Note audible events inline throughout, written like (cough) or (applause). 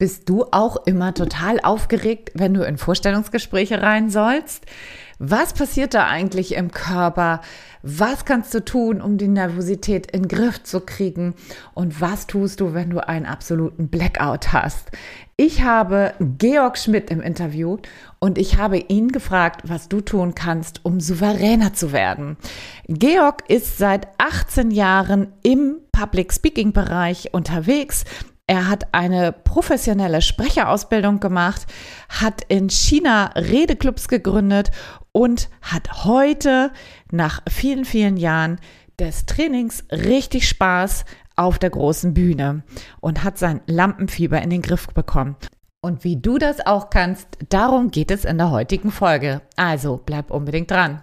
Bist du auch immer total aufgeregt, wenn du in Vorstellungsgespräche rein sollst? Was passiert da eigentlich im Körper? Was kannst du tun, um die Nervosität in den Griff zu kriegen? Und was tust du, wenn du einen absoluten Blackout hast? Ich habe Georg Schmidt im Interview und ich habe ihn gefragt, was du tun kannst, um souveräner zu werden. Georg ist seit 18 Jahren im Public Speaking Bereich unterwegs. Er hat eine professionelle Sprecherausbildung gemacht, hat in China Redeclubs gegründet und hat heute nach vielen, vielen Jahren des Trainings richtig Spaß auf der großen Bühne und hat sein Lampenfieber in den Griff bekommen. Und wie du das auch kannst, darum geht es in der heutigen Folge. Also bleib unbedingt dran.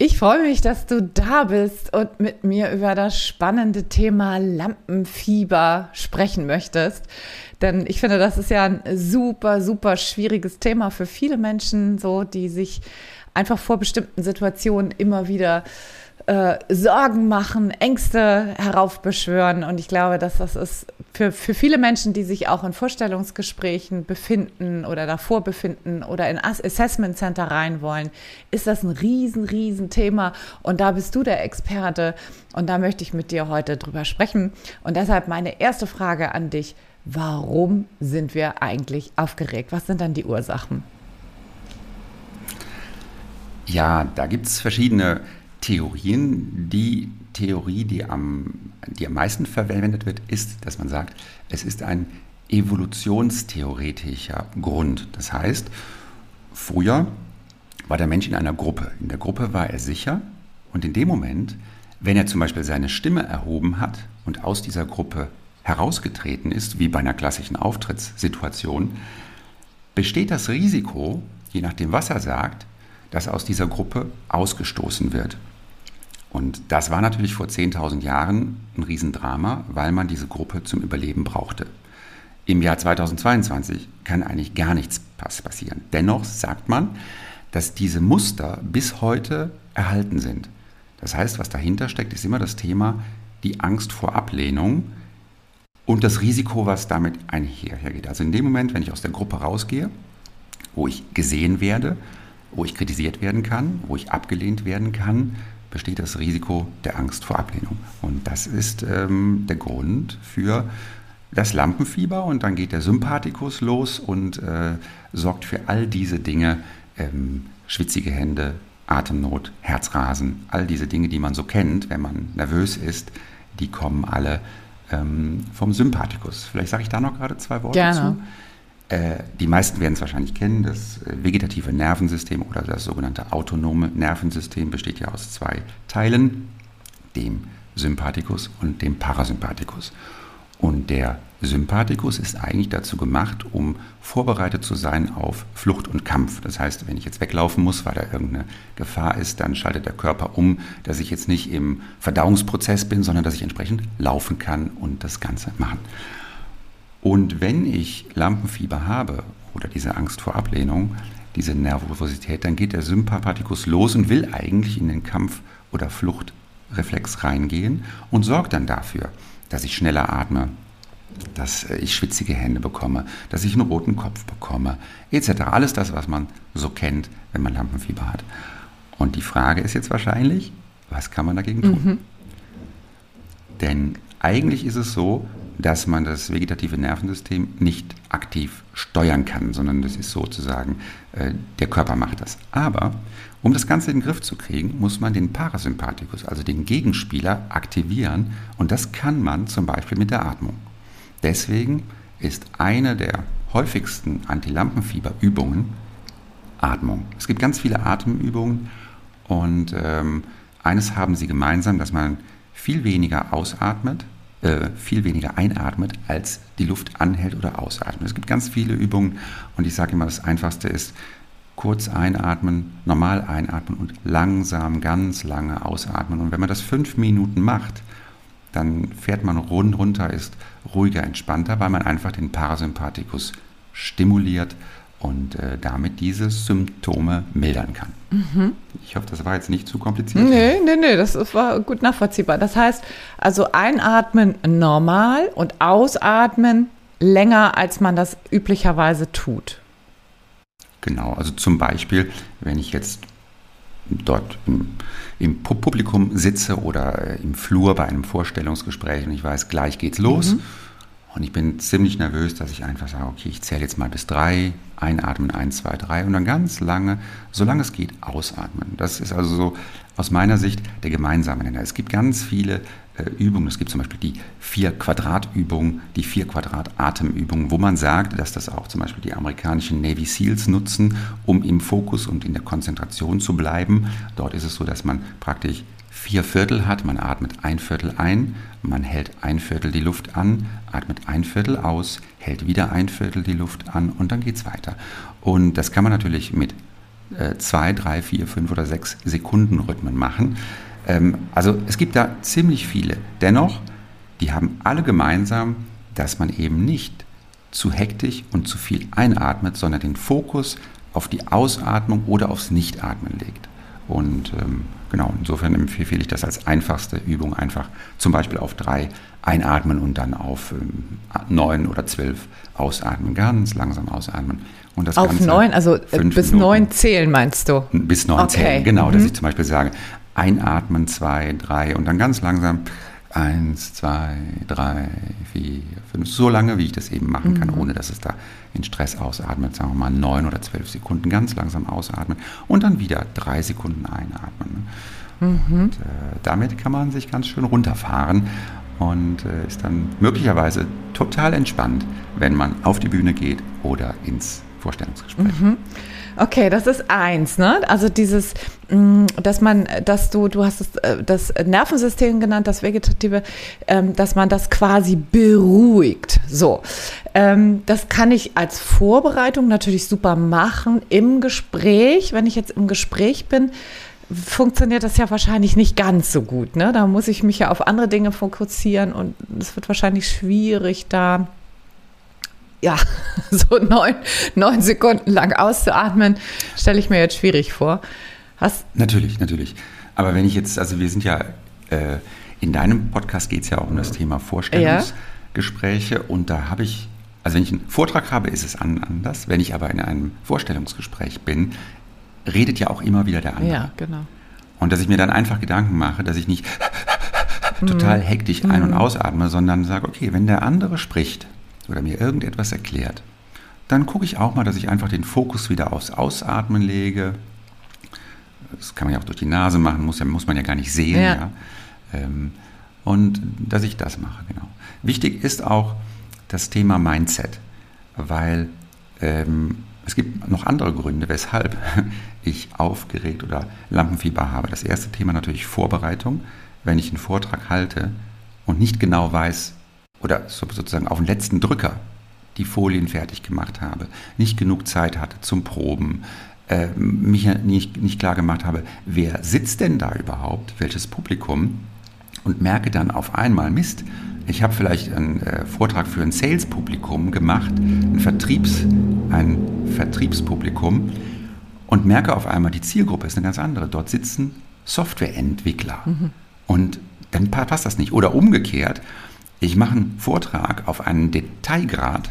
Ich freue mich, dass du da bist und mit mir über das spannende Thema Lampenfieber sprechen möchtest. Denn ich finde, das ist ja ein super, super schwieriges Thema für viele Menschen, so, die sich einfach vor bestimmten Situationen immer wieder äh, Sorgen machen, Ängste heraufbeschwören. Und ich glaube, dass das ist für, für viele Menschen, die sich auch in Vorstellungsgesprächen befinden oder davor befinden oder in Assessment Center rein wollen, ist das ein riesen, riesen Thema. Und da bist du der Experte. Und da möchte ich mit dir heute drüber sprechen. Und deshalb meine erste Frage an dich. Warum sind wir eigentlich aufgeregt? Was sind dann die Ursachen? Ja, da gibt es verschiedene Theorien. Die Theorie, die am, die am meisten verwendet wird, ist, dass man sagt, es ist ein evolutionstheoretischer Grund. Das heißt, früher war der Mensch in einer Gruppe. In der Gruppe war er sicher und in dem Moment, wenn er zum Beispiel seine Stimme erhoben hat und aus dieser Gruppe herausgetreten ist, wie bei einer klassischen Auftrittssituation, besteht das Risiko, je nachdem, was er sagt, dass aus dieser Gruppe ausgestoßen wird. Und das war natürlich vor 10.000 Jahren ein Riesendrama, weil man diese Gruppe zum Überleben brauchte. Im Jahr 2022 kann eigentlich gar nichts passieren. Dennoch sagt man, dass diese Muster bis heute erhalten sind. Das heißt, was dahinter steckt, ist immer das Thema die Angst vor Ablehnung und das Risiko, was damit einhergeht. Also in dem Moment, wenn ich aus der Gruppe rausgehe, wo ich gesehen werde, wo ich kritisiert werden kann, wo ich abgelehnt werden kann, besteht das Risiko der Angst vor Ablehnung. Und das ist ähm, der Grund für das Lampenfieber und dann geht der Sympathikus los und äh, sorgt für all diese Dinge, ähm, schwitzige Hände, Atemnot, Herzrasen, all diese Dinge, die man so kennt, wenn man nervös ist, die kommen alle ähm, vom Sympathikus. Vielleicht sage ich da noch gerade zwei Worte Gerne. zu. Äh, die meisten werden es wahrscheinlich kennen, das äh, vegetative Nervensystem oder das sogenannte autonome Nervensystem besteht ja aus zwei Teilen, dem Sympathikus und dem Parasympathikus. Und der Sympathikus ist eigentlich dazu gemacht, um vorbereitet zu sein auf Flucht und Kampf. Das heißt, wenn ich jetzt weglaufen muss, weil da irgendeine Gefahr ist, dann schaltet der Körper um, dass ich jetzt nicht im Verdauungsprozess bin, sondern dass ich entsprechend laufen kann und das Ganze machen. Und wenn ich Lampenfieber habe oder diese Angst vor Ablehnung, diese Nervosität, dann geht der Sympathikus los und will eigentlich in den Kampf- oder Fluchtreflex reingehen und sorgt dann dafür, dass ich schneller atme, dass ich schwitzige Hände bekomme, dass ich einen roten Kopf bekomme, etc. Alles das, was man so kennt, wenn man Lampenfieber hat. Und die Frage ist jetzt wahrscheinlich, was kann man dagegen tun? Mhm. Denn eigentlich ist es so, dass man das vegetative Nervensystem nicht aktiv steuern kann, sondern das ist sozusagen, äh, der Körper macht das. Aber um das Ganze in den Griff zu kriegen, muss man den Parasympathikus, also den Gegenspieler, aktivieren und das kann man zum Beispiel mit der Atmung. Deswegen ist eine der häufigsten Antilampenfieberübungen Atmung. Es gibt ganz viele Atemübungen und ähm, eines haben sie gemeinsam, dass man viel weniger ausatmet äh, viel weniger einatmet, als die Luft anhält oder ausatmet. Es gibt ganz viele Übungen und ich sage immer, das Einfachste ist, kurz einatmen, normal einatmen und langsam, ganz lange ausatmen. Und wenn man das fünf Minuten macht, dann fährt man rund runter, ist ruhiger, entspannter, weil man einfach den Parasympathikus stimuliert und äh, damit diese Symptome mildern kann. Mhm. Ich hoffe, das war jetzt nicht zu kompliziert. Nee, nee, nee, das war gut nachvollziehbar. Das heißt, also einatmen normal und ausatmen länger, als man das üblicherweise tut. Genau, also zum Beispiel, wenn ich jetzt dort im, im Publikum sitze oder äh, im Flur bei einem Vorstellungsgespräch und ich weiß, gleich geht's los. Mhm und ich bin ziemlich nervös, dass ich einfach sage, okay, ich zähle jetzt mal bis drei, einatmen, eins, zwei, drei und dann ganz lange, solange es geht, ausatmen. Das ist also so aus meiner Sicht der gemeinsame Nenner. Es gibt ganz viele äh, Übungen. Es gibt zum Beispiel die vier Quadratübung, die vier Quadrat Atemübungen, wo man sagt, dass das auch zum Beispiel die amerikanischen Navy Seals nutzen, um im Fokus und in der Konzentration zu bleiben. Dort ist es so, dass man praktisch vier Viertel hat. Man atmet ein Viertel ein, man hält ein Viertel die Luft an, atmet ein Viertel aus, hält wieder ein Viertel die Luft an und dann geht es weiter. Und das kann man natürlich mit äh, zwei, drei, vier, fünf oder sechs Sekunden Rhythmen machen. Ähm, also es gibt da ziemlich viele. Dennoch, die haben alle gemeinsam, dass man eben nicht zu hektisch und zu viel einatmet, sondern den Fokus auf die Ausatmung oder aufs Nichtatmen legt. Und ähm, genau, insofern empfehle ich das als einfachste Übung einfach zum Beispiel auf drei einatmen und dann auf ähm, neun oder zwölf ausatmen, ganz langsam ausatmen. Und das auf Ganze neun, also äh, bis Minuten, neun zählen meinst du? Bis neun okay. zählen, genau, mhm. dass ich zum Beispiel sage, einatmen, zwei, drei und dann ganz langsam eins, zwei, drei, vier, fünf, so lange, wie ich das eben machen kann, mhm. ohne dass es da in Stress ausatmet, sagen wir mal neun oder zwölf Sekunden ganz langsam ausatmen und dann wieder drei Sekunden einatmen. Mhm. Und, äh, damit kann man sich ganz schön runterfahren und äh, ist dann möglicherweise total entspannt, wenn man auf die Bühne geht oder ins Vorstellungsgespräch. Mhm. Okay, das ist eins, ne? Also dieses, mm, dass man, dass du, du hast äh, das Nervensystem genannt, das Vegetative, ähm, dass man das quasi beruhigt. So, ähm, das kann ich als Vorbereitung natürlich super machen im Gespräch. Wenn ich jetzt im Gespräch bin, funktioniert das ja wahrscheinlich nicht ganz so gut. Ne? Da muss ich mich ja auf andere Dinge fokussieren und es wird wahrscheinlich schwierig, da ja, (laughs) so neun, neun Sekunden lang auszuatmen, stelle ich mir jetzt schwierig vor. Hast natürlich, natürlich. Aber wenn ich jetzt, also wir sind ja, äh, in deinem Podcast geht es ja auch um das Thema Vorstellungsgespräche ja. und da habe ich, also wenn ich einen Vortrag habe, ist es anders. Wenn ich aber in einem Vorstellungsgespräch bin, redet ja auch immer wieder der andere. Ja, genau. Und dass ich mir dann einfach Gedanken mache, dass ich nicht (laughs) total hektisch ein- und mhm. ausatme, sondern sage, okay, wenn der andere spricht, oder mir irgendetwas erklärt, dann gucke ich auch mal, dass ich einfach den Fokus wieder aufs Ausatmen lege. Das kann man ja auch durch die Nase machen, muss, muss man ja gar nicht sehen. Ja. ja. Ähm, und dass ich das mache, genau. Wichtig ist auch das Thema Mindset, weil ähm, es gibt noch andere Gründe, weshalb (laughs) ich aufgeregt oder Lampenfieber habe. Das erste Thema natürlich Vorbereitung. Wenn ich einen Vortrag halte und nicht genau weiß, oder sozusagen auf den letzten Drücker die Folien fertig gemacht habe, nicht genug Zeit hatte zum Proben, äh, mich nicht, nicht klar gemacht habe, wer sitzt denn da überhaupt, welches Publikum und merke dann auf einmal, Mist, ich habe vielleicht einen äh, Vortrag für ein Sales-Publikum gemacht, ein, Vertriebs, ein Vertriebspublikum und merke auf einmal, die Zielgruppe ist eine ganz andere. Dort sitzen Softwareentwickler. Mhm. Und dann passt das nicht. Oder umgekehrt, ich mache einen Vortrag auf einen Detailgrad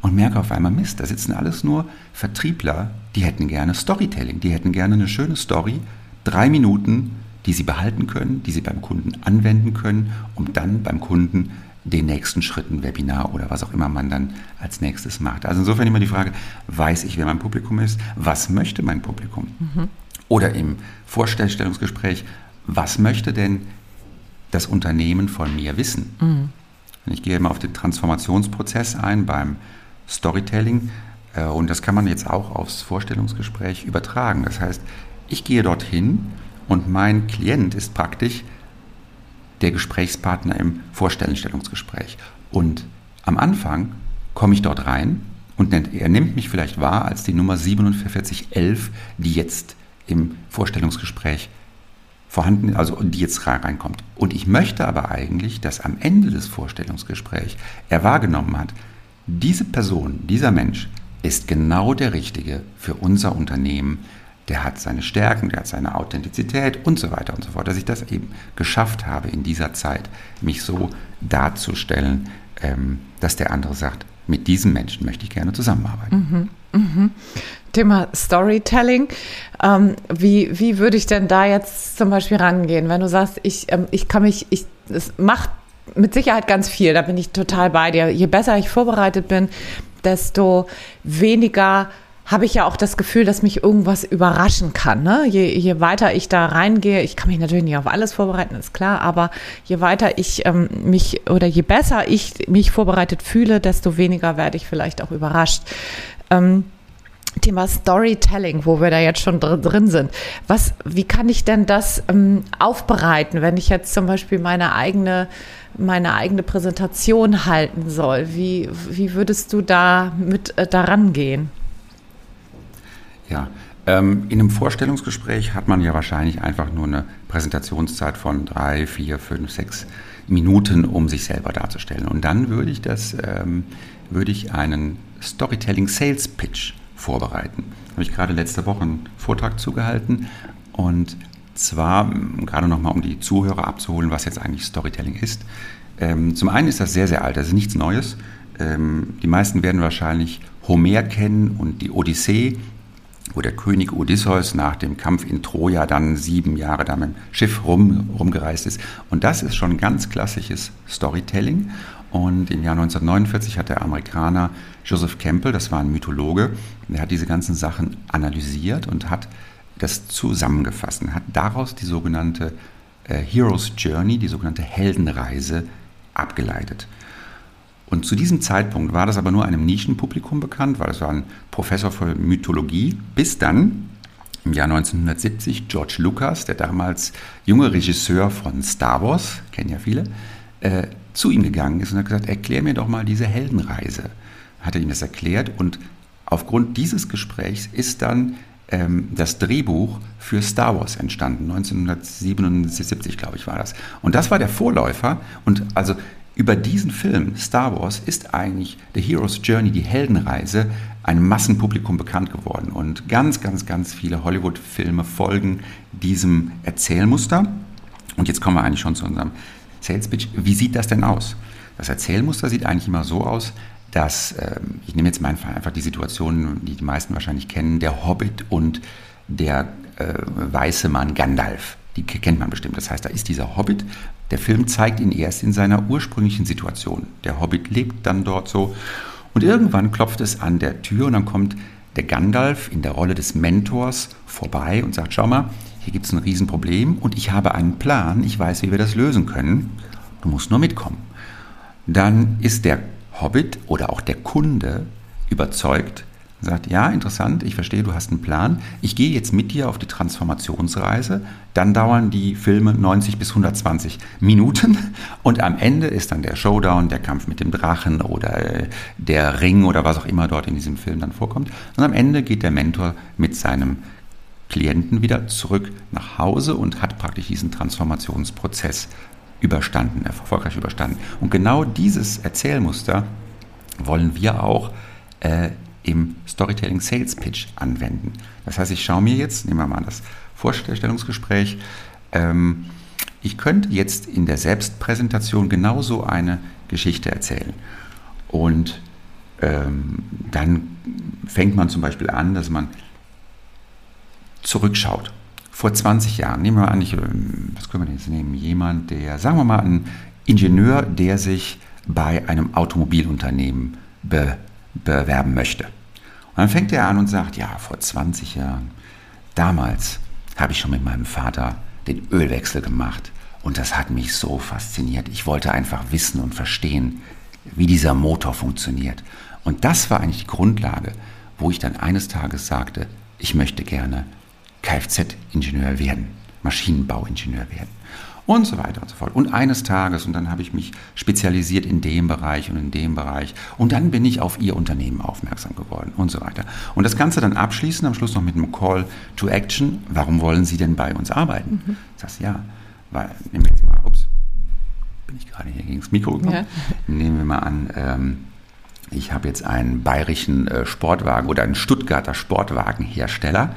und merke auf einmal, Mist, da sitzen alles nur Vertriebler, die hätten gerne Storytelling, die hätten gerne eine schöne Story, drei Minuten, die sie behalten können, die sie beim Kunden anwenden können, um dann beim Kunden den nächsten Schritt, ein Webinar oder was auch immer man dann als nächstes macht. Also insofern immer die Frage, weiß ich, wer mein Publikum ist? Was möchte mein Publikum? Mhm. Oder im Vorstellungsgespräch, was möchte denn das Unternehmen von mir wissen. Mhm. Ich gehe immer auf den Transformationsprozess ein beim Storytelling äh, und das kann man jetzt auch aufs Vorstellungsgespräch übertragen. Das heißt, ich gehe dorthin und mein Klient ist praktisch der Gesprächspartner im Vorstellungsgespräch. Und am Anfang komme ich dort rein und er nimmt mich vielleicht wahr als die Nummer 4711, die jetzt im Vorstellungsgespräch vorhanden also die jetzt reinkommt. Und ich möchte aber eigentlich, dass am Ende des Vorstellungsgesprächs er wahrgenommen hat, diese Person, dieser Mensch ist genau der Richtige für unser Unternehmen. Der hat seine Stärken, der hat seine Authentizität und so weiter und so fort. Dass ich das eben geschafft habe in dieser Zeit, mich so darzustellen, ähm, dass der andere sagt, mit diesem Menschen möchte ich gerne zusammenarbeiten. Mhm, mhm. Thema Storytelling. Ähm, wie, wie würde ich denn da jetzt zum Beispiel rangehen, wenn du sagst, ich, ähm, ich kann mich, ich, es macht mit Sicherheit ganz viel, da bin ich total bei dir. Je besser ich vorbereitet bin, desto weniger habe ich ja auch das Gefühl, dass mich irgendwas überraschen kann. Ne? Je, je weiter ich da reingehe, ich kann mich natürlich nicht auf alles vorbereiten, ist klar, aber je weiter ich ähm, mich oder je besser ich mich vorbereitet fühle, desto weniger werde ich vielleicht auch überrascht. Ähm, Thema Storytelling, wo wir da jetzt schon drin sind. Was, wie kann ich denn das ähm, aufbereiten, wenn ich jetzt zum Beispiel meine eigene, meine eigene Präsentation halten soll? Wie, wie würdest du da mit äh, daran gehen? Ja, ähm, in einem Vorstellungsgespräch hat man ja wahrscheinlich einfach nur eine Präsentationszeit von drei, vier, fünf, sechs Minuten, um sich selber darzustellen. Und dann würde ich das, ähm, würde ich einen Storytelling Sales Pitch vorbereiten. Habe ich gerade letzte Woche einen Vortrag zugehalten und zwar gerade nochmal, um die Zuhörer abzuholen, was jetzt eigentlich Storytelling ist. Ähm, zum einen ist das sehr, sehr alt, das ist nichts Neues. Ähm, die meisten werden wahrscheinlich Homer kennen und die Odyssee wo der König Odysseus nach dem Kampf in Troja dann sieben Jahre da mit dem Schiff rum, rumgereist ist. Und das ist schon ganz klassisches Storytelling. Und im Jahr 1949 hat der Amerikaner Joseph Campbell, das war ein Mythologe, der hat diese ganzen Sachen analysiert und hat das zusammengefasst und hat daraus die sogenannte äh, Hero's Journey, die sogenannte Heldenreise abgeleitet. Und zu diesem Zeitpunkt war das aber nur einem Nischenpublikum bekannt, weil es war ein Professor für Mythologie, bis dann im Jahr 1970 George Lucas, der damals junge Regisseur von Star Wars, kennen ja viele, äh, zu ihm gegangen ist und hat gesagt, erklär mir doch mal diese Heldenreise. Hat er ihm das erklärt und aufgrund dieses Gesprächs ist dann ähm, das Drehbuch für Star Wars entstanden. 1977, glaube ich, war das. Und das war der Vorläufer. Und also über diesen Film Star Wars ist eigentlich The Hero's Journey, die Heldenreise, einem Massenpublikum bekannt geworden. Und ganz, ganz, ganz viele Hollywood-Filme folgen diesem Erzählmuster. Und jetzt kommen wir eigentlich schon zu unserem Sales Pitch. Wie sieht das denn aus? Das Erzählmuster sieht eigentlich immer so aus, dass, äh, ich nehme jetzt mal einfach die Situation, die die meisten wahrscheinlich kennen, der Hobbit und der äh, weiße Mann Gandalf. Die kennt man bestimmt. Das heißt, da ist dieser Hobbit. Der Film zeigt ihn erst in seiner ursprünglichen Situation. Der Hobbit lebt dann dort so. Und irgendwann klopft es an der Tür und dann kommt der Gandalf in der Rolle des Mentors vorbei und sagt, schau mal, hier gibt es ein Riesenproblem und ich habe einen Plan, ich weiß, wie wir das lösen können. Du musst nur mitkommen. Dann ist der Hobbit oder auch der Kunde überzeugt, sagt, ja, interessant, ich verstehe, du hast einen Plan. Ich gehe jetzt mit dir auf die Transformationsreise. Dann dauern die Filme 90 bis 120 Minuten und am Ende ist dann der Showdown, der Kampf mit dem Drachen oder äh, der Ring oder was auch immer dort in diesem Film dann vorkommt. Und am Ende geht der Mentor mit seinem Klienten wieder zurück nach Hause und hat praktisch diesen Transformationsprozess überstanden, erfolgreich überstanden. Und genau dieses Erzählmuster wollen wir auch äh, im Storytelling Sales Pitch anwenden. Das heißt, ich schaue mir jetzt, nehmen wir mal das Vorstellungsgespräch, ähm, ich könnte jetzt in der Selbstpräsentation genauso eine Geschichte erzählen. Und ähm, dann fängt man zum Beispiel an, dass man zurückschaut. Vor 20 Jahren, nehmen wir an, ich, ähm, was können wir jetzt nehmen? Jemand, der, sagen wir mal, ein Ingenieur, der sich bei einem Automobilunternehmen be bewerben möchte. Und dann fängt er an und sagt, ja, vor 20 Jahren, damals habe ich schon mit meinem Vater den Ölwechsel gemacht und das hat mich so fasziniert. Ich wollte einfach wissen und verstehen, wie dieser Motor funktioniert. Und das war eigentlich die Grundlage, wo ich dann eines Tages sagte, ich möchte gerne Kfz-Ingenieur werden, Maschinenbauingenieur werden. und so weiter und so fort. Und eines Tages, und dann habe ich mich spezialisiert in dem Bereich und in dem Bereich. Und dann bin ich auf ihr Unternehmen aufmerksam geworden und so weiter. Und das Ganze dann abschließen, am Schluss noch mit einem Call to Action. Warum wollen Sie denn bei uns arbeiten? Mhm. Das ja, weil, nehmen wir jetzt mal, ups, bin ich gerade hier gegen das Mikro gekommen. Ja. Nehmen wir mal an, ähm, ich habe jetzt einen bayerischen äh, Sportwagen oder einen Stuttgarter Sportwagenhersteller.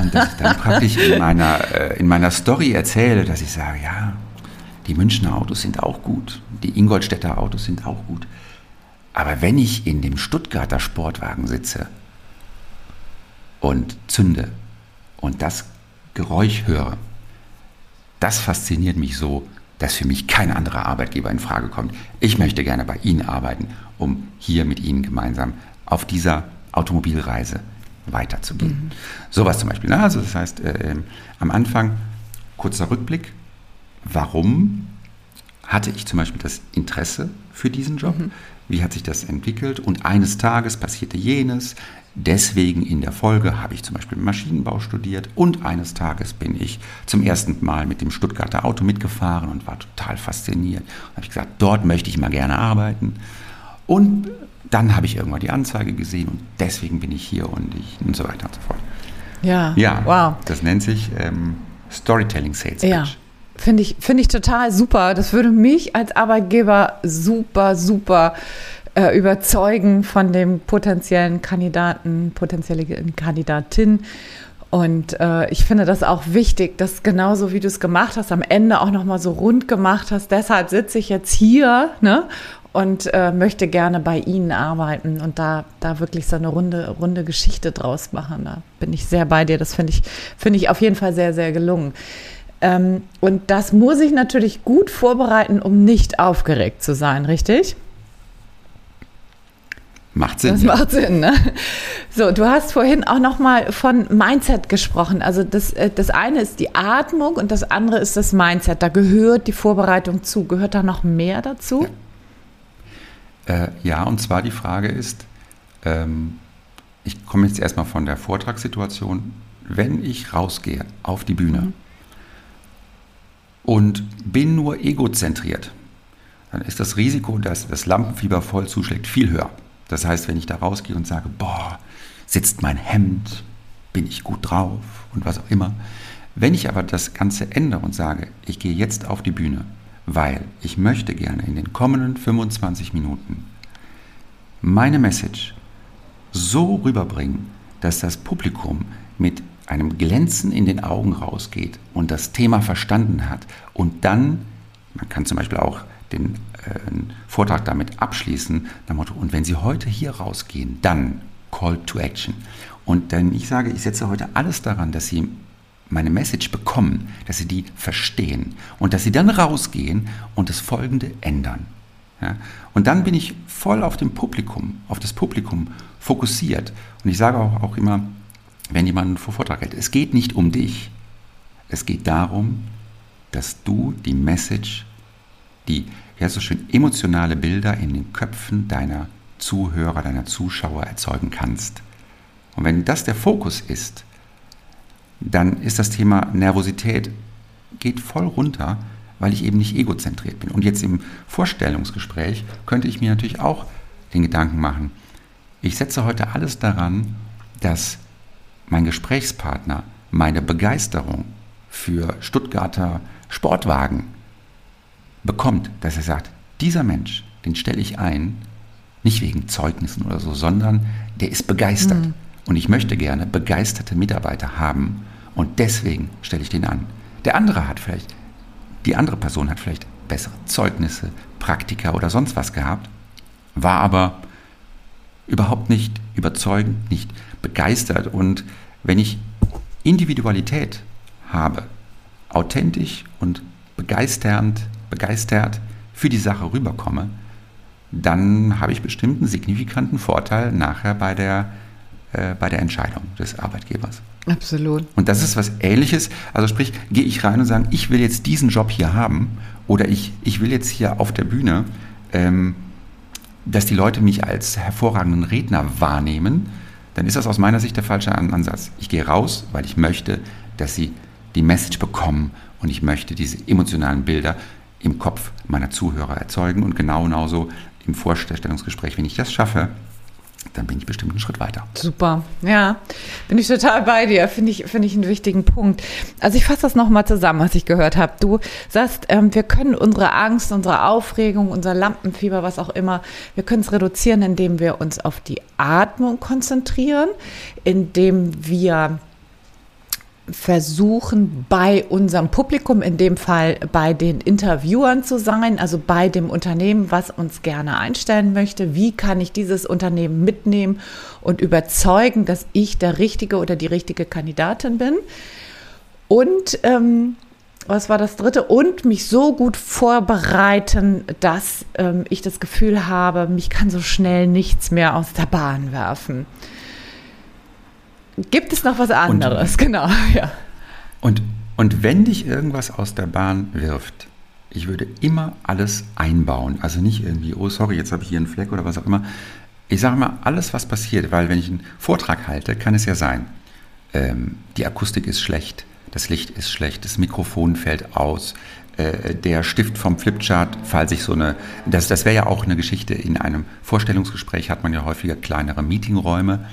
Und dass ich dann praktisch in meiner, äh, in meiner Story erzähle, dass ich sage, ja, die Münchner Autos sind auch gut, die Ingolstädter Autos sind auch gut. Aber wenn ich in dem Stuttgarter Sportwagen sitze und zünde und das Geräusch höre, das fasziniert mich so, dass für mich kein anderer Arbeitgeber in Frage kommt. Ich möchte gerne bei Ihnen arbeiten, um hier mit Ihnen gemeinsam auf dieser Automobilreise weiterzugehen. Mhm. Sowas zum Beispiel. Also das heißt, äh, am Anfang kurzer Rückblick. Warum hatte ich zum Beispiel das Interesse für diesen Job? Mhm. Wie hat sich das entwickelt? Und eines Tages passierte jenes. Deswegen in der Folge habe ich zum Beispiel Maschinenbau studiert und eines Tages bin ich zum ersten Mal mit dem Stuttgarter Auto mitgefahren und war total fasziniert. Und habe ich gesagt, dort möchte ich mal gerne arbeiten. Und dann habe ich irgendwann die Anzeige gesehen und deswegen bin ich hier und ich und so weiter und so fort. Ja, ja wow. Das nennt sich ähm, Storytelling Sales Pitch. Ja. Finde ich, find ich total super. Das würde mich als Arbeitgeber super, super äh, überzeugen von dem potenziellen Kandidaten, potenzielle Kandidatin. Und äh, ich finde das auch wichtig, dass genauso wie du es gemacht hast, am Ende auch nochmal so rund gemacht hast. Deshalb sitze ich jetzt hier ne, und äh, möchte gerne bei Ihnen arbeiten und da, da wirklich so eine runde, runde Geschichte draus machen. Da bin ich sehr bei dir. Das finde ich, finde ich auf jeden Fall sehr, sehr gelungen. Ähm, und das muss ich natürlich gut vorbereiten, um nicht aufgeregt zu sein, richtig? Macht Sinn. Das ja. macht Sinn, ne? So, du hast vorhin auch noch mal von Mindset gesprochen. Also das, äh, das eine ist die Atmung und das andere ist das Mindset. Da gehört die Vorbereitung zu. Gehört da noch mehr dazu? Ja, äh, ja und zwar die Frage ist, ähm, ich komme jetzt erstmal von der Vortragssituation, wenn ich rausgehe auf die Bühne mhm. und bin nur egozentriert, dann ist das Risiko, dass das Lampenfieber voll zuschlägt, viel höher. Das heißt, wenn ich da rausgehe und sage, boah, sitzt mein Hemd, bin ich gut drauf und was auch immer. Wenn ich aber das Ganze ändere und sage, ich gehe jetzt auf die Bühne, weil ich möchte gerne in den kommenden 25 Minuten meine Message so rüberbringen, dass das Publikum mit einem Glänzen in den Augen rausgeht und das Thema verstanden hat und dann, man kann zum Beispiel auch den äh, Vortrag damit abschließen, nach Motto, und wenn Sie heute hier rausgehen, dann Call to Action. Und dann ich sage, ich setze heute alles daran, dass Sie meine Message bekommen, dass Sie die verstehen und dass Sie dann rausgehen und das Folgende ändern. Ja? Und dann bin ich voll auf dem Publikum, auf das Publikum fokussiert. Und ich sage auch, auch immer, wenn jemand einen Vortrag hält, es geht nicht um dich. Es geht darum, dass du die Message, die ja so schön emotionale Bilder in den Köpfen deiner Zuhörer, deiner Zuschauer erzeugen kannst. Und wenn das der Fokus ist, dann ist das Thema Nervosität geht voll runter, weil ich eben nicht egozentriert bin. Und jetzt im Vorstellungsgespräch könnte ich mir natürlich auch den Gedanken machen, ich setze heute alles daran, dass mein Gesprächspartner meine Begeisterung für Stuttgarter Sportwagen bekommt, dass er sagt, dieser Mensch, den stelle ich ein, nicht wegen Zeugnissen oder so, sondern der ist begeistert. Mhm. Und ich möchte gerne begeisterte Mitarbeiter haben und deswegen stelle ich den an. Der andere hat vielleicht, die andere Person hat vielleicht bessere Zeugnisse, Praktika oder sonst was gehabt, war aber überhaupt nicht überzeugend, nicht begeistert. Und wenn ich Individualität habe, authentisch und begeisternd begeistert für die Sache rüberkomme, dann habe ich bestimmt einen signifikanten Vorteil nachher bei der, äh, bei der Entscheidung des Arbeitgebers. Absolut. Und das ist was Ähnliches. Also sprich, gehe ich rein und sage, ich will jetzt diesen Job hier haben oder ich, ich will jetzt hier auf der Bühne, ähm, dass die Leute mich als hervorragenden Redner wahrnehmen, dann ist das aus meiner Sicht der falsche Ansatz. Ich gehe raus, weil ich möchte, dass sie die Message bekommen und ich möchte diese emotionalen Bilder im Kopf meiner Zuhörer erzeugen und genau genauso im Vorstellungsgespräch, wenn ich das schaffe, dann bin ich bestimmt einen Schritt weiter. Super, ja, bin ich total bei dir, finde ich, finde ich einen wichtigen Punkt. Also ich fasse das nochmal zusammen, was ich gehört habe. Du sagst, ähm, wir können unsere Angst, unsere Aufregung, unser Lampenfieber, was auch immer, wir können es reduzieren, indem wir uns auf die Atmung konzentrieren, indem wir versuchen, bei unserem Publikum, in dem Fall bei den Interviewern zu sein, also bei dem Unternehmen, was uns gerne einstellen möchte. Wie kann ich dieses Unternehmen mitnehmen und überzeugen, dass ich der richtige oder die richtige Kandidatin bin? Und ähm, was war das dritte? Und mich so gut vorbereiten, dass ähm, ich das Gefühl habe, mich kann so schnell nichts mehr aus der Bahn werfen. Gibt es noch was anderes? Und, genau, (laughs) ja. Und, und wenn dich irgendwas aus der Bahn wirft, ich würde immer alles einbauen. Also nicht irgendwie, oh sorry, jetzt habe ich hier einen Fleck oder was auch immer. Ich sage mal, alles, was passiert, weil wenn ich einen Vortrag halte, kann es ja sein, ähm, die Akustik ist schlecht, das Licht ist schlecht, das Mikrofon fällt aus, äh, der Stift vom Flipchart, falls ich so eine, das, das wäre ja auch eine Geschichte, in einem Vorstellungsgespräch hat man ja häufiger kleinere Meetingräume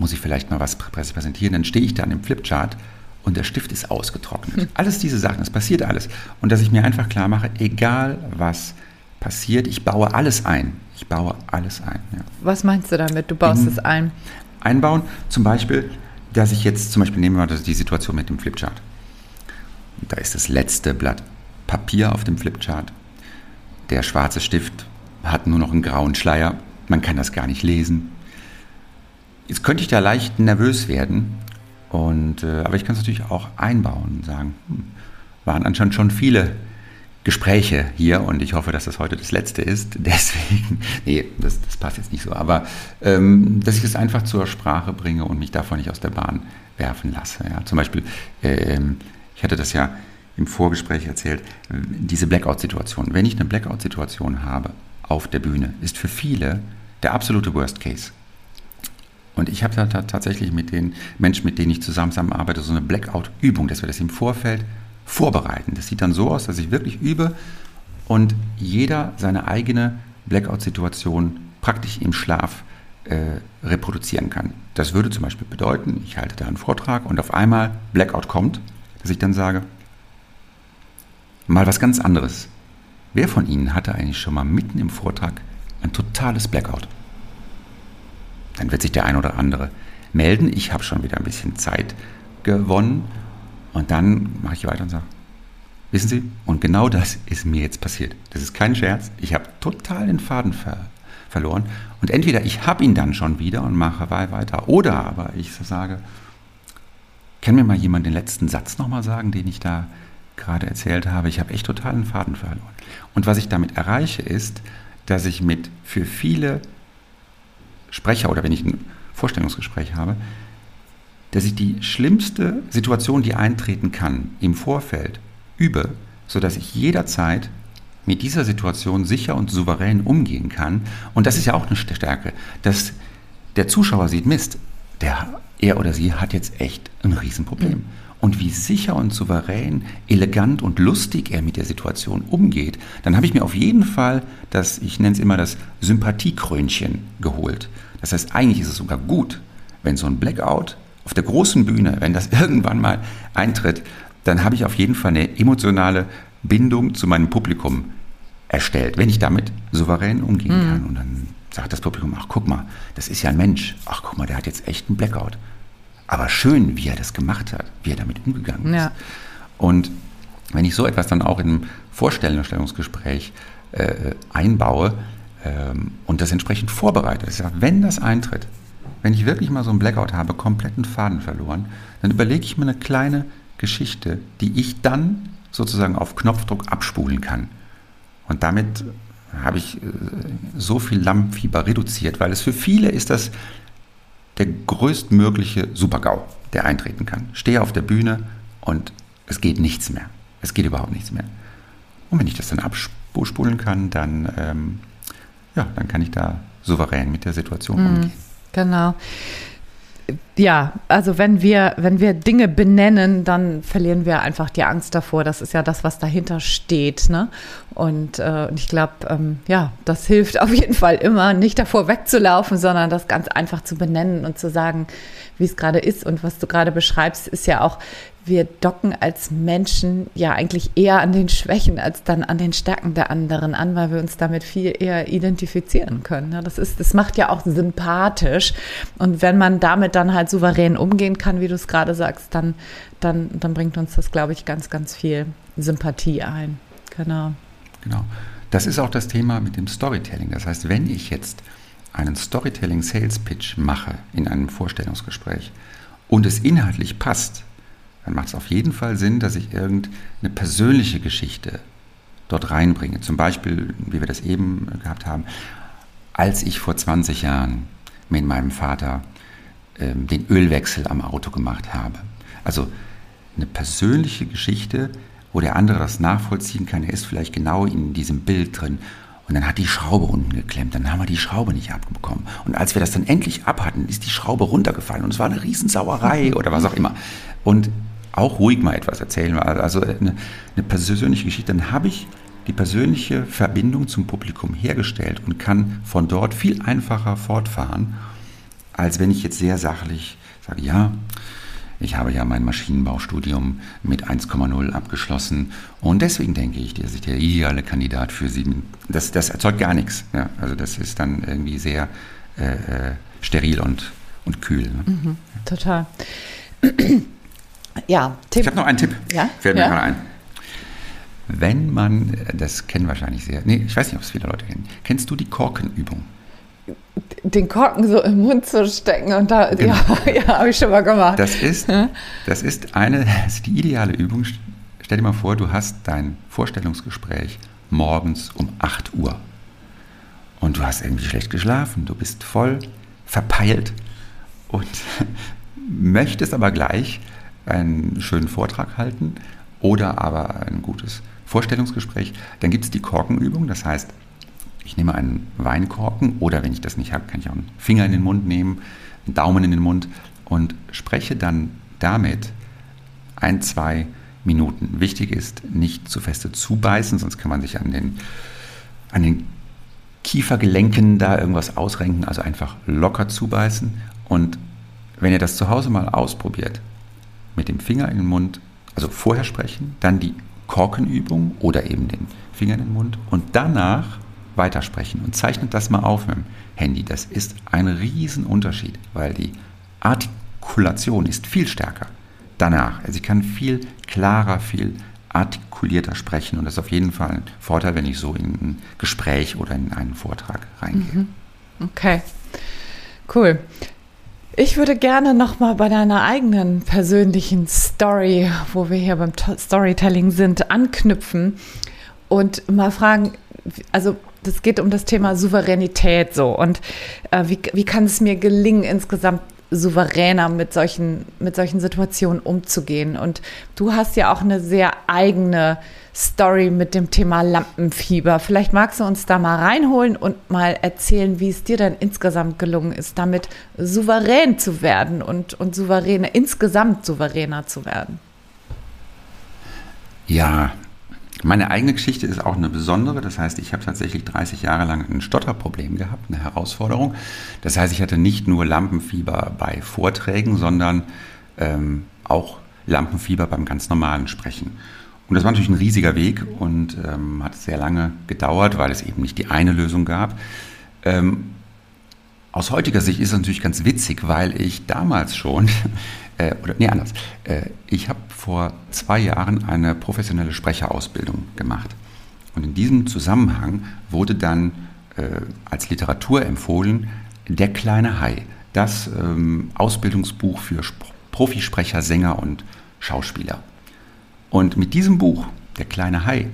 muss ich vielleicht mal was präsentieren, dann stehe ich da an dem Flipchart und der Stift ist ausgetrocknet. Hm. (laughs) Alles diese Sachen, es passiert alles. Und dass ich mir einfach klar mache, egal was passiert, ich baue alles ein. Ich baue alles ein. Ja. Was meinst du damit? Du baust In, es ein? Einbauen, zum Beispiel, dass ich jetzt, zum Beispiel nehmen wir mal die Situation mit dem Flipchart. Da ist das letzte Blatt Papier auf dem Flipchart. Der schwarze Stift hat nur noch einen grauen Schleier. Man kann das gar nicht lesen. Jetzt könnte ich da leicht nervös werden, und, äh, aber ich kann es natürlich auch einbauen und sagen, hm, waren anscheinend schon viele Gespräche hier und ich hoffe, dass das heute das letzte ist. (laughs) Deswegen, nee, das, das passt jetzt nicht so, aber ähm, dass ich es einfach zur Sprache bringe und mich davon nicht aus der Bahn werfen lasse. Ja. Zum Beispiel, ähm, ich hatte das ja im Vorgespräch erzählt, diese Blackout-Situation. Wenn ich eine Blackout-Situation habe auf der Bühne, ist für viele der absolute Worst Case. Und ich habe da tatsächlich mit den Menschen, mit denen ich zusammenarbeite, so eine Blackout-Übung, dass wir das im Vorfeld vorbereiten. Das sieht dann so aus, dass ich wirklich übe und jeder seine eigene Blackout-Situation praktisch im Schlaf äh, reproduzieren kann. Das würde zum Beispiel bedeuten, ich halte da einen Vortrag und auf einmal Blackout kommt, dass ich dann sage, mal was ganz anderes. Wer von Ihnen hatte eigentlich schon mal mitten im Vortrag ein totales Blackout? Dann wird sich der ein oder andere melden. Ich habe schon wieder ein bisschen Zeit gewonnen. Und dann mache ich weiter und sage, wissen Sie, und genau das ist mir jetzt passiert. Das ist kein Scherz. Ich habe total den Faden ver verloren. Und entweder ich habe ihn dann schon wieder und mache weiter, oder aber ich sage, kann mir mal jemand den letzten Satz nochmal sagen, den ich da gerade erzählt habe? Ich habe echt total den Faden verloren. Und was ich damit erreiche, ist, dass ich mit für viele Sprecher oder wenn ich ein Vorstellungsgespräch habe, dass ich die schlimmste Situation, die eintreten kann, im Vorfeld übe, sodass ich jederzeit mit dieser Situation sicher und souverän umgehen kann. Und das ist ja auch eine Stärke, dass der Zuschauer sieht, Mist, der, er oder sie hat jetzt echt ein Riesenproblem. Mhm und wie sicher und souverän, elegant und lustig er mit der Situation umgeht, dann habe ich mir auf jeden Fall das, ich nenne es immer das Sympathiekrönchen geholt. Das heißt, eigentlich ist es sogar gut, wenn so ein Blackout auf der großen Bühne, wenn das (laughs) irgendwann mal eintritt, dann habe ich auf jeden Fall eine emotionale Bindung zu meinem Publikum erstellt, wenn ich damit souverän umgehen mhm. kann. Und dann sagt das Publikum, ach guck mal, das ist ja ein Mensch. Ach guck mal, der hat jetzt echt einen Blackout. Aber schön, wie er das gemacht hat, wie er damit umgegangen ist. Ja. Und wenn ich so etwas dann auch in einem Vorstellungsgespräch äh, einbaue ähm, und das entsprechend vorbereite, ist ja, wenn das eintritt, wenn ich wirklich mal so einen Blackout habe, kompletten Faden verloren, dann überlege ich mir eine kleine Geschichte, die ich dann sozusagen auf Knopfdruck abspulen kann. Und damit habe ich äh, so viel Lammfieber reduziert, weil es für viele ist das der größtmögliche Supergau, der eintreten kann. Stehe auf der Bühne und es geht nichts mehr. Es geht überhaupt nichts mehr. Und wenn ich das dann abspulen kann, dann, ähm, ja, dann kann ich da souverän mit der Situation mhm, umgehen. Genau. Ja, also wenn wir, wenn wir Dinge benennen, dann verlieren wir einfach die Angst davor. Das ist ja das, was dahinter steht. Ne? Und äh, ich glaube, ähm, ja, das hilft (laughs) auf jeden Fall immer, nicht davor wegzulaufen, sondern das ganz einfach zu benennen und zu sagen, wie es gerade ist. Und was du gerade beschreibst, ist ja auch, wir docken als Menschen ja eigentlich eher an den Schwächen als dann an den Stärken der anderen an, weil wir uns damit viel eher identifizieren können. Das ist, das macht ja auch sympathisch. Und wenn man damit dann halt souverän umgehen kann, wie du es gerade sagst, dann, dann, dann bringt uns das, glaube ich, ganz, ganz viel Sympathie ein. Genau. Genau. Das ist auch das Thema mit dem Storytelling. Das heißt, wenn ich jetzt einen Storytelling Sales Pitch mache in einem Vorstellungsgespräch und es inhaltlich passt, dann macht es auf jeden Fall Sinn, dass ich irgendeine persönliche Geschichte dort reinbringe. Zum Beispiel, wie wir das eben gehabt haben, als ich vor 20 Jahren mit meinem Vater äh, den Ölwechsel am Auto gemacht habe. Also eine persönliche Geschichte, wo der andere das nachvollziehen kann. Er ist vielleicht genau in diesem Bild drin. Und dann hat die Schraube unten geklemmt. Dann haben wir die Schraube nicht abbekommen. Und als wir das dann endlich abhatten, ist die Schraube runtergefallen. Und es war eine Riesensauerei oder was auch immer. Und auch ruhig mal etwas erzählen. Also eine, eine persönliche Geschichte. Dann habe ich die persönliche Verbindung zum Publikum hergestellt und kann von dort viel einfacher fortfahren, als wenn ich jetzt sehr sachlich sage, ja, ich habe ja mein Maschinenbaustudium mit 1,0 abgeschlossen und deswegen denke ich, dass ich der ideale Kandidat für Sie. Das, das erzeugt gar nichts. Ja? Also das ist dann irgendwie sehr äh, äh steril und, und kühl. Ne? Mhm, total. Ja, Tipp. Ich habe noch einen Tipp. Ja? Fällt mir ja? gerade ein. Wenn man, das kennen wahrscheinlich sehr, nee, ich weiß nicht, ob es viele Leute kennen. Kennst du die Korkenübung? Den Korken so im Mund zu stecken und da, genau. (laughs) ja, ja habe ich schon mal gemacht. Das ist, das ist eine, (laughs) das ist die ideale Übung. Stell dir mal vor, du hast dein Vorstellungsgespräch morgens um 8 Uhr und du hast irgendwie schlecht geschlafen, du bist voll verpeilt und (laughs) möchtest aber gleich einen schönen Vortrag halten oder aber ein gutes Vorstellungsgespräch. Dann gibt es die Korkenübung, das heißt, ich nehme einen Weinkorken oder wenn ich das nicht habe, kann ich auch einen Finger in den Mund nehmen, einen Daumen in den Mund und spreche dann damit ein, zwei Minuten. Wichtig ist, nicht zu feste zubeißen, sonst kann man sich an den, an den Kiefergelenken da irgendwas ausrenken, also einfach locker zubeißen. Und wenn ihr das zu Hause mal ausprobiert, mit dem Finger in den Mund, also vorher sprechen, dann die Korkenübung oder eben den Finger in den Mund und danach weitersprechen und zeichnet das mal auf mit dem Handy. Das ist ein Riesenunterschied, weil die Artikulation ist viel stärker danach. Also ich kann viel klarer, viel artikulierter sprechen und das ist auf jeden Fall ein Vorteil, wenn ich so in ein Gespräch oder in einen Vortrag reingehe. Mhm. Okay, cool. Ich würde gerne nochmal bei deiner eigenen persönlichen Story, wo wir hier beim Storytelling sind, anknüpfen und mal fragen, also das geht um das Thema Souveränität so und äh, wie, wie kann es mir gelingen, insgesamt souveräner mit solchen, mit solchen Situationen umzugehen. Und du hast ja auch eine sehr eigene Story mit dem Thema Lampenfieber. Vielleicht magst du uns da mal reinholen und mal erzählen, wie es dir denn insgesamt gelungen ist, damit souverän zu werden und, und souveräner, insgesamt souveräner zu werden. Ja, meine eigene Geschichte ist auch eine besondere. Das heißt, ich habe tatsächlich 30 Jahre lang ein Stotterproblem gehabt, eine Herausforderung. Das heißt, ich hatte nicht nur Lampenfieber bei Vorträgen, sondern ähm, auch Lampenfieber beim ganz normalen Sprechen. Und das war natürlich ein riesiger Weg und ähm, hat sehr lange gedauert, weil es eben nicht die eine Lösung gab. Ähm, aus heutiger Sicht ist es natürlich ganz witzig, weil ich damals schon, (laughs) äh, oder nee, anders, äh, ich habe vor zwei Jahren eine professionelle Sprecherausbildung gemacht. Und in diesem Zusammenhang wurde dann äh, als Literatur empfohlen Der kleine Hai, das ähm, Ausbildungsbuch für Sp Profisprecher, Sänger und Schauspieler. Und mit diesem Buch, Der kleine Hai,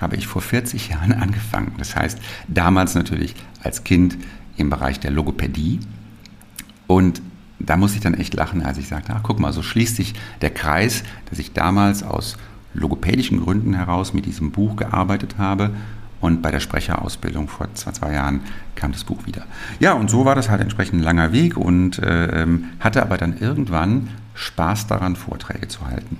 habe ich vor 40 Jahren (laughs) angefangen. Das heißt, damals natürlich als Kind im Bereich der Logopädie. Und da musste ich dann echt lachen, als ich sagte, ach guck mal, so schließt sich der Kreis, dass ich damals aus logopädischen Gründen heraus mit diesem Buch gearbeitet habe Und bei der Sprecherausbildung vor zwei, zwei Jahren kam das Buch wieder. Ja, und so war das halt entsprechend ein langer Weg und äh, hatte aber dann irgendwann Spaß daran, Vorträge zu halten.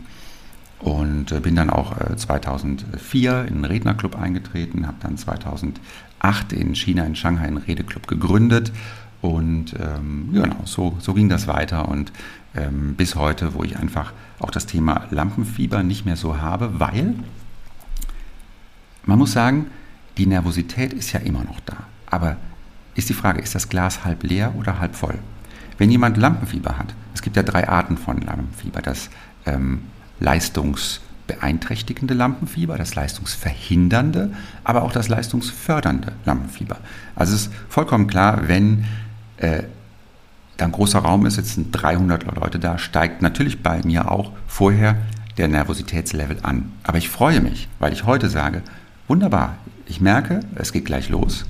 Und äh, bin dann auch äh, 2004 in einen Rednerclub eingetreten, habe dann 2008 in China, in Shanghai, einen Redeclub gegründet. Und ähm, genau, so, so ging das weiter und ähm, bis heute, wo ich einfach auch das Thema Lampenfieber nicht mehr so habe, weil man muss sagen, die Nervosität ist ja immer noch da. Aber ist die Frage, ist das Glas halb leer oder halb voll? Wenn jemand Lampenfieber hat, es gibt ja drei Arten von Lampenfieber, das ähm, leistungsbeeinträchtigende Lampenfieber, das leistungsverhindernde, aber auch das leistungsfördernde Lampenfieber. Also es ist vollkommen klar, wenn äh, da ein großer Raum ist, sitzen 300 Leute da, steigt natürlich bei mir auch vorher der Nervositätslevel an. Aber ich freue mich, weil ich heute sage, wunderbar, ich merke, es geht gleich los.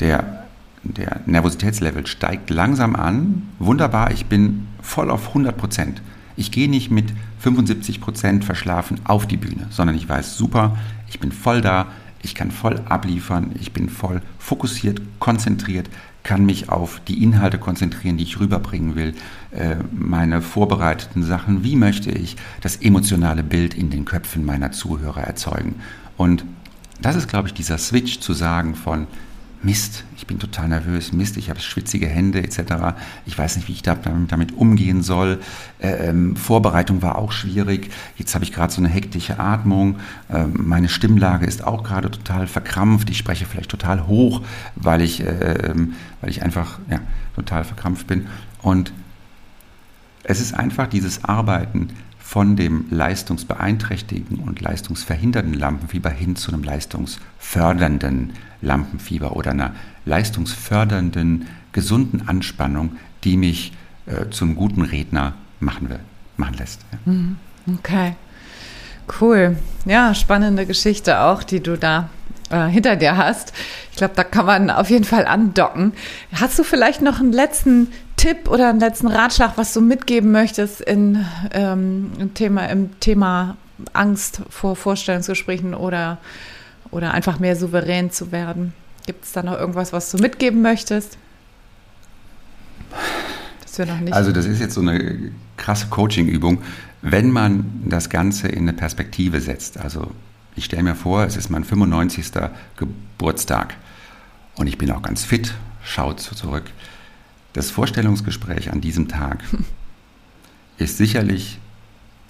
Der, der Nervositätslevel steigt langsam an. Wunderbar, ich bin voll auf 100 Prozent. Ich gehe nicht mit 75 Prozent verschlafen auf die Bühne, sondern ich weiß, super, ich bin voll da, ich kann voll abliefern, ich bin voll fokussiert, konzentriert, kann mich auf die Inhalte konzentrieren, die ich rüberbringen will, äh, meine vorbereiteten Sachen, wie möchte ich das emotionale Bild in den Köpfen meiner Zuhörer erzeugen. Und das ist, glaube ich, dieser Switch zu sagen von, Mist, ich bin total nervös, Mist, ich habe schwitzige Hände etc. Ich weiß nicht, wie ich damit umgehen soll. Äh, ähm, Vorbereitung war auch schwierig. Jetzt habe ich gerade so eine hektische Atmung. Ähm, meine Stimmlage ist auch gerade total verkrampft. Ich spreche vielleicht total hoch, weil ich, äh, ähm, weil ich einfach ja, total verkrampft bin. Und es ist einfach dieses Arbeiten von dem leistungsbeeinträchtigten und leistungsverhindernden Lampenfieber hin zu einem leistungsfördernden Lampenfieber oder einer leistungsfördernden, gesunden Anspannung, die mich äh, zum guten Redner machen, will, machen lässt. Mhm. Okay, cool. Ja, spannende Geschichte auch, die du da äh, hinter dir hast. Ich glaube, da kann man auf jeden Fall andocken. Hast du vielleicht noch einen letzten Tipp oder einen letzten Ratschlag, was du mitgeben möchtest in, ähm, im, Thema, im Thema Angst vor Vorstellungsgesprächen oder, oder einfach mehr souverän zu werden? Gibt es da noch irgendwas, was du mitgeben möchtest? Das wir noch nicht. Also, das ist jetzt so eine krasse Coaching-Übung. Wenn man das Ganze in eine Perspektive setzt, also ich stelle mir vor, es ist mein 95. Geburtstag und ich bin auch ganz fit, schaut zurück. Das Vorstellungsgespräch an diesem Tag (laughs) ist sicherlich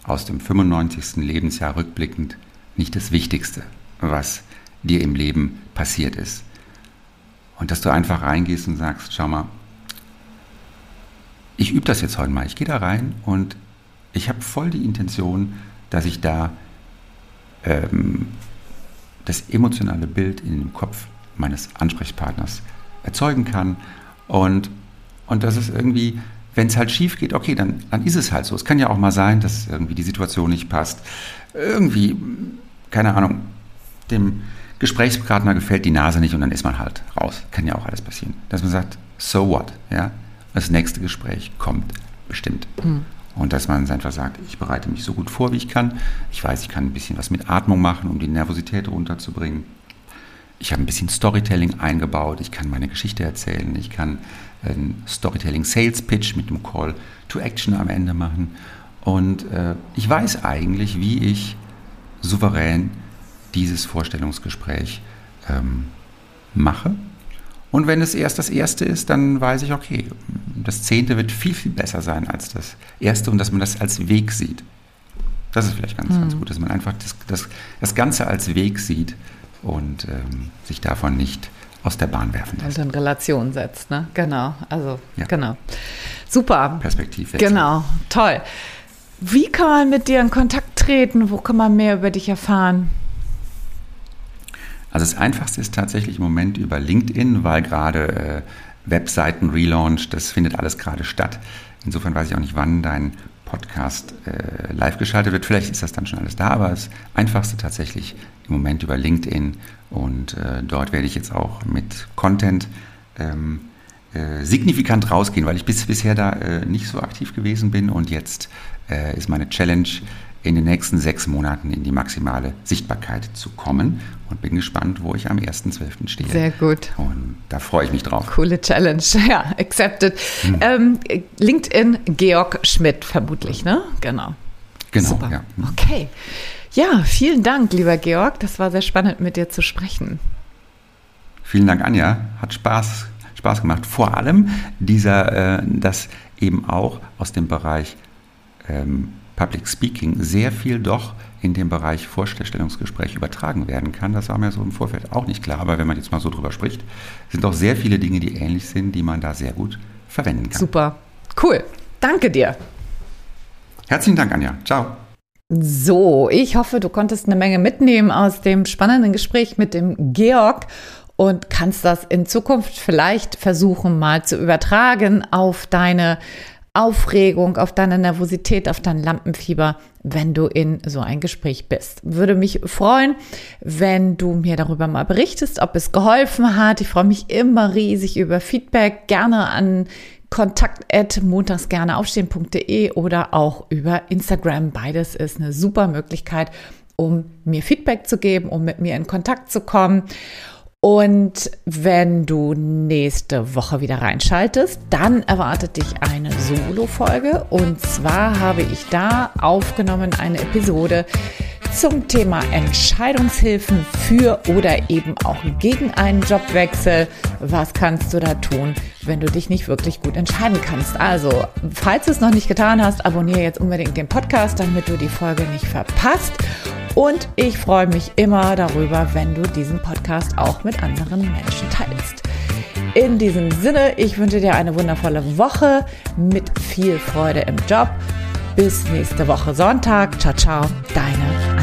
aus dem 95. Lebensjahr rückblickend nicht das Wichtigste, was dir im Leben passiert ist. Und dass du einfach reingehst und sagst, schau mal, ich übe das jetzt heute mal. Ich gehe da rein und ich habe voll die Intention, dass ich da ähm, das emotionale Bild in dem Kopf meines Ansprechpartners erzeugen kann. Und und das ist irgendwie, wenn es halt schief geht, okay, dann, dann ist es halt so. Es kann ja auch mal sein, dass irgendwie die Situation nicht passt. Irgendwie, keine Ahnung, dem Gesprächspartner gefällt die Nase nicht und dann ist man halt raus. Kann ja auch alles passieren. Dass man sagt, so what, ja. Das nächste Gespräch kommt bestimmt. Mhm. Und dass man einfach sagt, ich bereite mich so gut vor, wie ich kann. Ich weiß, ich kann ein bisschen was mit Atmung machen, um die Nervosität runterzubringen. Ich habe ein bisschen Storytelling eingebaut. Ich kann meine Geschichte erzählen. Ich kann einen Storytelling Sales Pitch mit einem Call to Action am Ende machen. Und äh, ich weiß eigentlich, wie ich souverän dieses Vorstellungsgespräch ähm, mache. Und wenn es erst das erste ist, dann weiß ich, okay, das zehnte wird viel, viel besser sein als das erste und dass man das als Weg sieht. Das ist vielleicht ganz, mhm. ganz gut, dass man einfach das, das, das Ganze als Weg sieht und ähm, sich davon nicht aus der Bahn werfen lässt. Und in Relation setzt, ne? Genau. Also, ja. genau. Super. Perspektive. Genau, toll. Wie kann man mit dir in Kontakt treten? Wo kann man mehr über dich erfahren? Also das Einfachste ist tatsächlich im Moment über LinkedIn, weil gerade äh, Webseiten Relaunch, das findet alles gerade statt. Insofern weiß ich auch nicht, wann dein Podcast äh, live geschaltet wird. Vielleicht ist das dann schon alles da, aber das Einfachste tatsächlich im Moment über LinkedIn und äh, dort werde ich jetzt auch mit Content ähm, äh, signifikant rausgehen, weil ich bis bisher da äh, nicht so aktiv gewesen bin und jetzt äh, ist meine Challenge in den nächsten sechs Monaten in die maximale Sichtbarkeit zu kommen und bin gespannt, wo ich am 1.12. stehe. Sehr gut. Und da freue ich mich drauf. Coole Challenge, (laughs) ja, accepted. Hm. Ähm, LinkedIn Georg Schmidt vermutlich, ne? Genau. Genau, Super. ja. Okay. Ja, vielen Dank, lieber Georg. Das war sehr spannend, mit dir zu sprechen. Vielen Dank, Anja. Hat Spaß, Spaß gemacht. Vor allem dieser, äh, dass eben auch aus dem Bereich ähm, Public Speaking sehr viel doch in dem Bereich Vorstellungsgespräch übertragen werden kann. Das war mir so im Vorfeld auch nicht klar, aber wenn man jetzt mal so drüber spricht, sind doch sehr viele Dinge, die ähnlich sind, die man da sehr gut verwenden kann. Super. Cool. Danke dir. Herzlichen Dank, Anja. Ciao. So, ich hoffe, du konntest eine Menge mitnehmen aus dem spannenden Gespräch mit dem Georg und kannst das in Zukunft vielleicht versuchen, mal zu übertragen auf deine Aufregung, auf deine Nervosität, auf dein Lampenfieber, wenn du in so ein Gespräch bist. Würde mich freuen, wenn du mir darüber mal berichtest, ob es geholfen hat. Ich freue mich immer riesig über Feedback, gerne an kontakt montagsgerne aufstehen.de oder auch über Instagram. Beides ist eine super Möglichkeit, um mir Feedback zu geben, um mit mir in Kontakt zu kommen. Und wenn du nächste Woche wieder reinschaltest, dann erwartet dich eine Solo-Folge. Und zwar habe ich da aufgenommen eine Episode zum Thema Entscheidungshilfen für oder eben auch gegen einen Jobwechsel. Was kannst du da tun, wenn du dich nicht wirklich gut entscheiden kannst? Also, falls du es noch nicht getan hast, abonniere jetzt unbedingt den Podcast, damit du die Folge nicht verpasst. Und ich freue mich immer darüber, wenn du diesen Podcast auch mit anderen Menschen teilst. In diesem Sinne, ich wünsche dir eine wundervolle Woche mit viel Freude im Job. Bis nächste Woche Sonntag. Ciao, ciao, deine